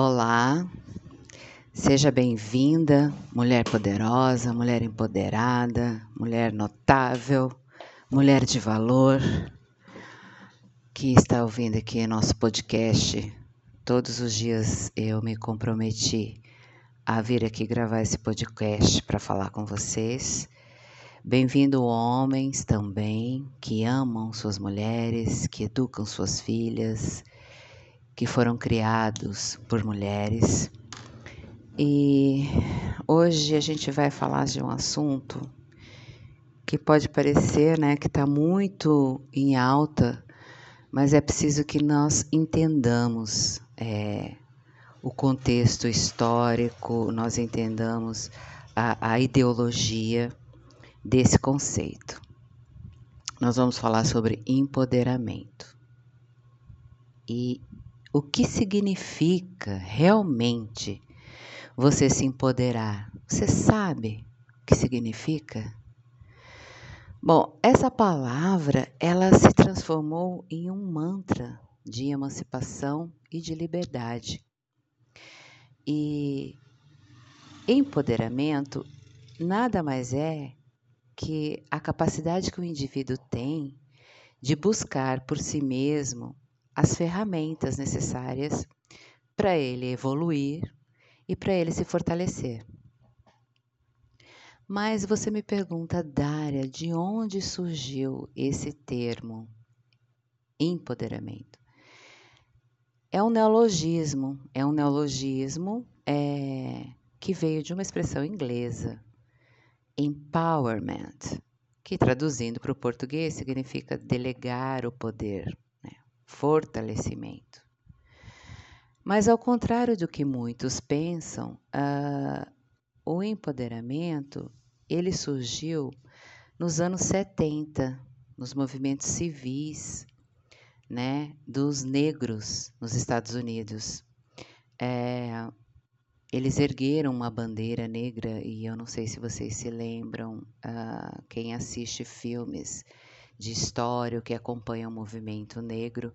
Olá, seja bem-vinda, mulher poderosa, mulher empoderada, mulher notável, mulher de valor, que está ouvindo aqui nosso podcast. Todos os dias eu me comprometi a vir aqui gravar esse podcast para falar com vocês. Bem-vindo homens também que amam suas mulheres, que educam suas filhas que foram criados por mulheres. E hoje a gente vai falar de um assunto que pode parecer né, que está muito em alta, mas é preciso que nós entendamos é, o contexto histórico, nós entendamos a, a ideologia desse conceito. Nós vamos falar sobre empoderamento. E o que significa realmente você se empoderar? Você sabe o que significa? Bom, essa palavra ela se transformou em um mantra de emancipação e de liberdade. E empoderamento nada mais é que a capacidade que o indivíduo tem de buscar por si mesmo as ferramentas necessárias para ele evoluir e para ele se fortalecer. Mas você me pergunta, Dária, de onde surgiu esse termo empoderamento? É um neologismo, é um neologismo é, que veio de uma expressão inglesa, empowerment, que traduzindo para o português significa delegar o poder fortalecimento. Mas, ao contrário do que muitos pensam, uh, o empoderamento ele surgiu nos anos 70, nos movimentos civis, né, dos negros nos Estados Unidos. É, eles ergueram uma bandeira negra e eu não sei se vocês se lembram, uh, quem assiste filmes de história, que acompanha o movimento negro,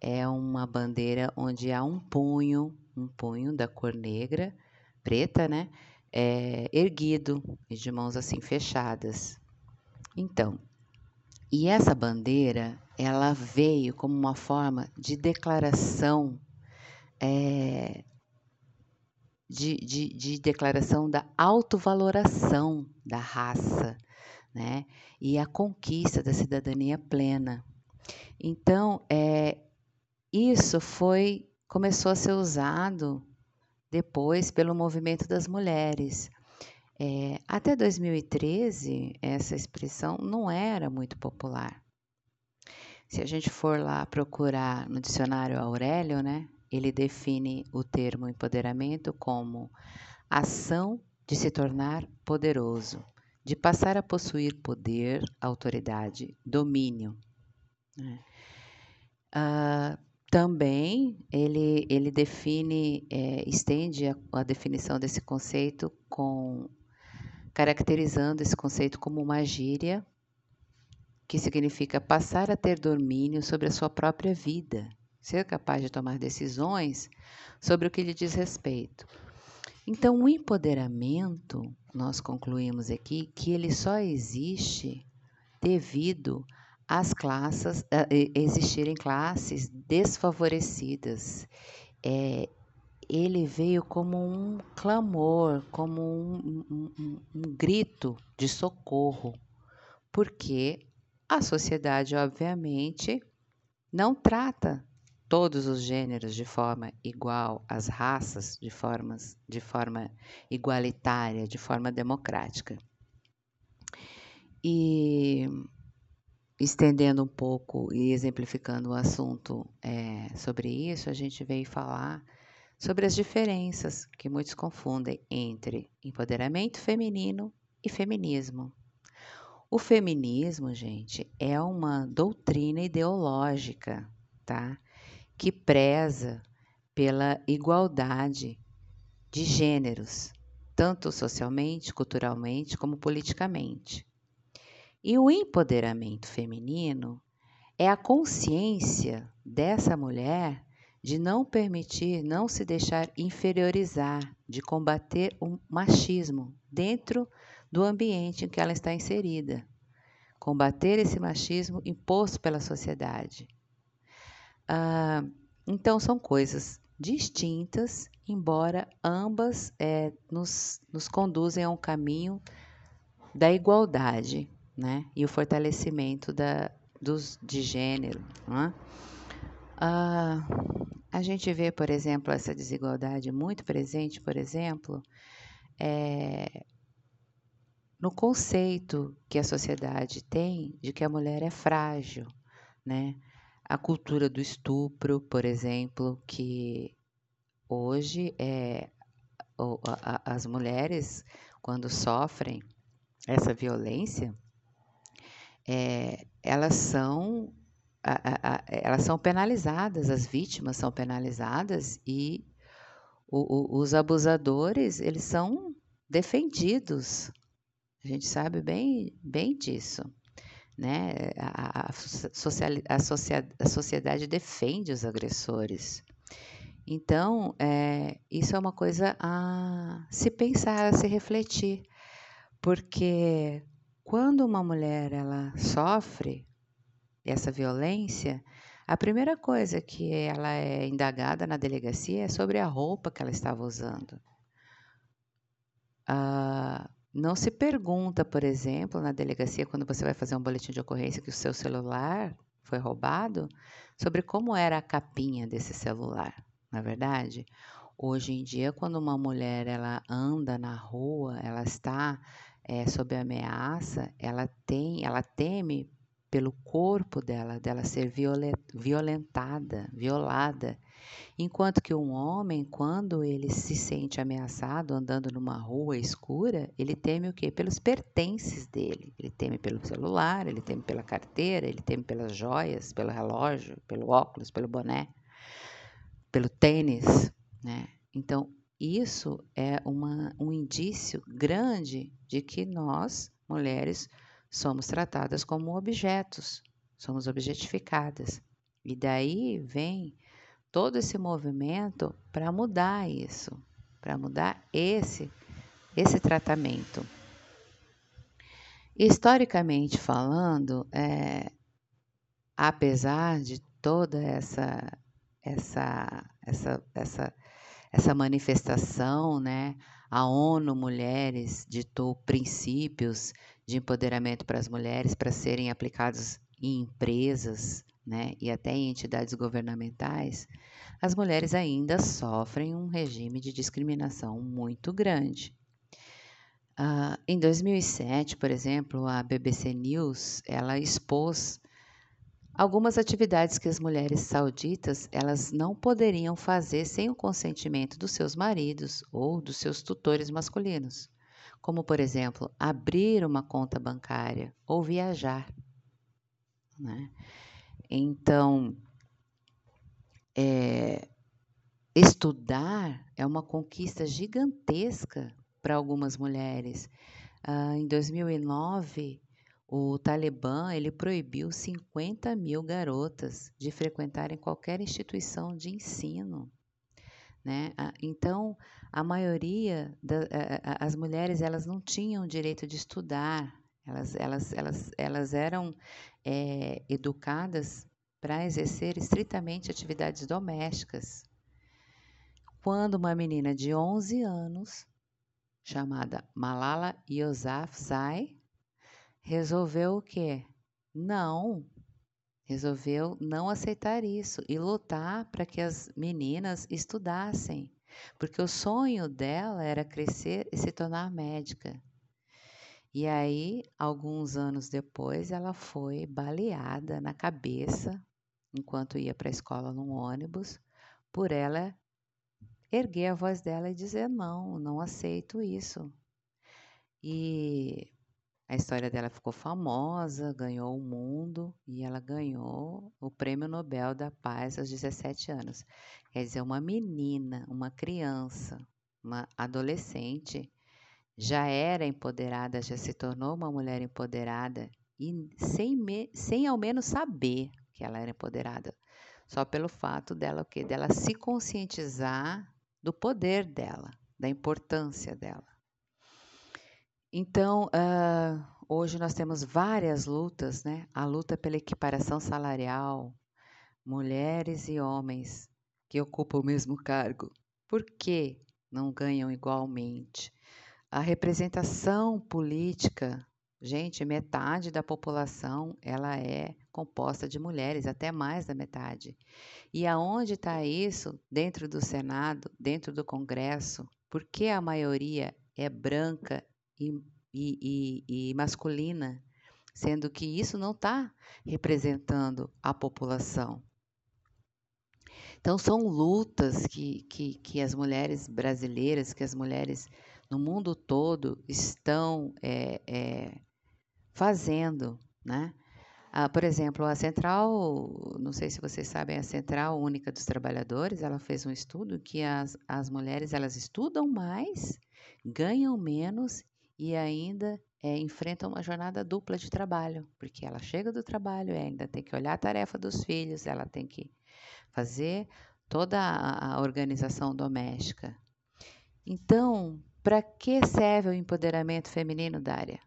é uma bandeira onde há um punho, um punho da cor negra, preta, né? É, erguido e de mãos assim fechadas. Então, e essa bandeira, ela veio como uma forma de declaração, é, de, de, de declaração da autovaloração da raça, né? E a conquista da cidadania plena. Então, é, isso foi começou a ser usado depois pelo movimento das mulheres. É, até 2013, essa expressão não era muito popular. Se a gente for lá procurar no dicionário Aurélio, né, ele define o termo empoderamento como ação de se tornar poderoso, de passar a possuir poder, autoridade, domínio. Né? Ah, também ele, ele define, é, estende a, a definição desse conceito com caracterizando esse conceito como uma gíria que significa passar a ter domínio sobre a sua própria vida, ser capaz de tomar decisões sobre o que lhe diz respeito. Então, o empoderamento, nós concluímos aqui que ele só existe devido às classes, existirem classes desfavorecidas. É, ele veio como um clamor, como um, um, um, um grito de socorro, porque a sociedade, obviamente, não trata todos os gêneros de forma igual, as raças de, formas, de forma igualitária, de forma democrática. E estendendo um pouco e exemplificando o assunto é, sobre isso, a gente veio falar sobre as diferenças que muitos confundem entre empoderamento feminino e feminismo. O feminismo, gente, é uma doutrina ideológica, tá? Que preza pela igualdade de gêneros, tanto socialmente, culturalmente como politicamente. E o empoderamento feminino é a consciência dessa mulher de não permitir, não se deixar inferiorizar, de combater o machismo dentro do ambiente em que ela está inserida. Combater esse machismo imposto pela sociedade. Ah, então, são coisas distintas, embora ambas é, nos, nos conduzem a um caminho da igualdade né? e o fortalecimento da, dos, de gênero. Né? Ah, a gente vê, por exemplo, essa desigualdade muito presente, por exemplo, é, no conceito que a sociedade tem de que a mulher é frágil, né? A cultura do estupro, por exemplo, que hoje é as mulheres quando sofrem essa violência, é, elas são elas são penalizadas, as vítimas são penalizadas e os abusadores eles são defendidos. A gente sabe bem, bem disso. Né? A, a, social, a, a sociedade defende os agressores. Então, é, isso é uma coisa a se pensar, a se refletir, porque quando uma mulher ela sofre essa violência, a primeira coisa que ela é indagada na delegacia é sobre a roupa que ela estava usando. Ah, não se pergunta, por exemplo, na delegacia, quando você vai fazer um boletim de ocorrência que o seu celular foi roubado, sobre como era a capinha desse celular, na é verdade? Hoje em dia, quando uma mulher ela anda na rua, ela está é, sob ameaça, ela tem, ela teme pelo corpo dela, dela ser violentada, violada. Enquanto que um homem, quando ele se sente ameaçado andando numa rua escura, ele teme o quê? Pelos pertences dele. Ele teme pelo celular, ele teme pela carteira, ele teme pelas joias, pelo relógio, pelo óculos, pelo boné, pelo tênis, né? Então, isso é uma, um indício grande de que nós, mulheres, somos tratadas como objetos, somos objetificadas. E daí vem todo esse movimento para mudar isso, para mudar esse esse tratamento. Historicamente falando, é, apesar de toda essa essa essa essa essa manifestação, né? A ONU Mulheres ditou princípios de empoderamento para as mulheres para serem aplicados em empresas né, e até em entidades governamentais, as mulheres ainda sofrem um regime de discriminação muito grande. Uh, em 2007, por exemplo, a BBC News ela expôs algumas atividades que as mulheres sauditas elas não poderiam fazer sem o consentimento dos seus maridos ou dos seus tutores masculinos como, por exemplo, abrir uma conta bancária ou viajar. Né? Então, é, estudar é uma conquista gigantesca para algumas mulheres. Ah, em 2009, o Talibã ele proibiu 50 mil garotas de frequentarem qualquer instituição de ensino. Né? Então, a maioria das mulheres elas não tinham direito de estudar, elas, elas, elas, elas eram é, educadas para exercer estritamente atividades domésticas. Quando uma menina de 11 anos, chamada Malala Yousafzai, resolveu o quê? Não, resolveu não aceitar isso e lutar para que as meninas estudassem porque o sonho dela era crescer e se tornar médica. E aí, alguns anos depois, ela foi baleada na cabeça enquanto ia para a escola num ônibus, por ela erguer a voz dela e dizer: Não, não aceito isso. E a história dela ficou famosa, ganhou o mundo e ela ganhou o Prêmio Nobel da Paz aos 17 anos. Quer dizer, uma menina, uma criança, uma adolescente, já era empoderada, já se tornou uma mulher empoderada e sem, me, sem ao menos saber que ela era empoderada. só pelo fato dela o quê? Dela se conscientizar do poder dela, da importância dela. Então, uh, hoje nós temos várias lutas, né? A luta pela equiparação salarial, mulheres e homens que ocupam o mesmo cargo. Por que não ganham igualmente? A representação política, gente, metade da população ela é composta de mulheres, até mais da metade. E aonde está isso? Dentro do Senado, dentro do Congresso? Por que a maioria é branca e, e, e, masculina, sendo que isso não está representando a população? Então, são lutas que, que, que as mulheres brasileiras, que as mulheres no mundo todo estão é, é, fazendo, né? Ah, por exemplo, a Central, não sei se vocês sabem, a Central Única dos Trabalhadores, ela fez um estudo que as, as mulheres elas estudam mais, ganham menos e ainda é, uma jornada dupla de trabalho, porque ela chega do trabalho e ainda tem que olhar a tarefa dos filhos, ela tem que fazer toda a, a organização doméstica. Então, para que serve o empoderamento feminino, Dária?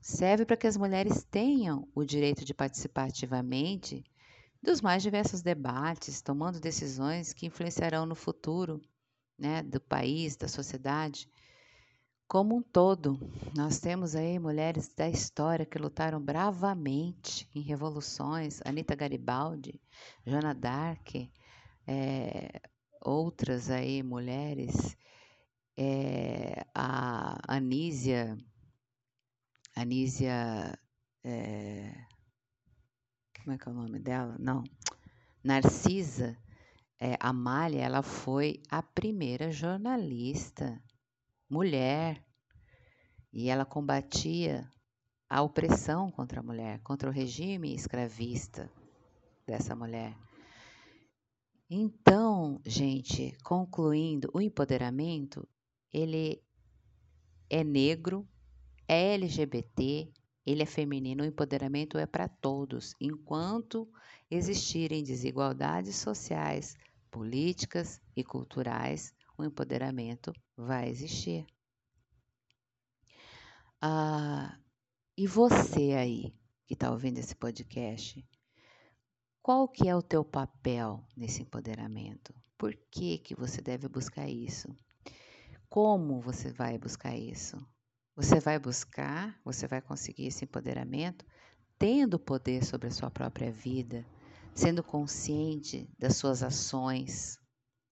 Serve para que as mulheres tenham o direito de participar ativamente dos mais diversos debates, tomando decisões que influenciarão no futuro né, do país, da sociedade. Como um todo, nós temos aí mulheres da história que lutaram bravamente em revoluções, Anita Garibaldi, Joana d'Arc, é, outras aí mulheres, é, a Anísia, Anísia, é, como é que é o nome dela? Não, Narcisa é, Amália, ela foi a primeira jornalista mulher e ela combatia a opressão contra a mulher, contra o regime escravista dessa mulher. Então, gente, concluindo, o empoderamento, ele é negro, é LGBT, ele é feminino, o empoderamento é para todos. Enquanto existirem desigualdades sociais, políticas e culturais, o empoderamento vai existir. Ah, e você aí que está ouvindo esse podcast, qual que é o teu papel nesse empoderamento? Por que, que você deve buscar isso? Como você vai buscar isso? Você vai buscar, você vai conseguir esse empoderamento tendo poder sobre a sua própria vida, sendo consciente das suas ações.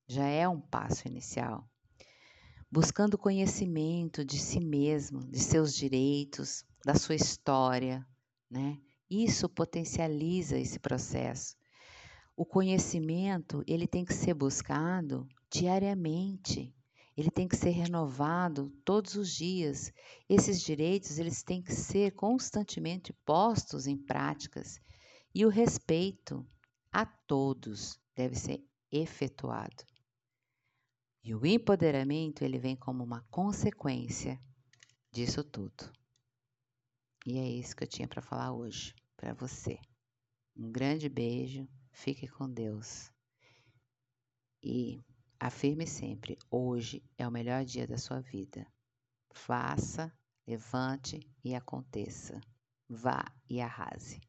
Já é um passo inicial. Buscando conhecimento de si mesmo, de seus direitos, da sua história, né? Isso potencializa esse processo. O conhecimento, ele tem que ser buscado diariamente. Ele tem que ser renovado todos os dias. Esses direitos, eles têm que ser constantemente postos em práticas. E o respeito a todos deve ser efetuado. E o empoderamento, ele vem como uma consequência disso tudo. E é isso que eu tinha para falar hoje para você. Um grande beijo, fique com Deus. E afirme sempre: hoje é o melhor dia da sua vida. Faça, levante e aconteça. Vá e arrase.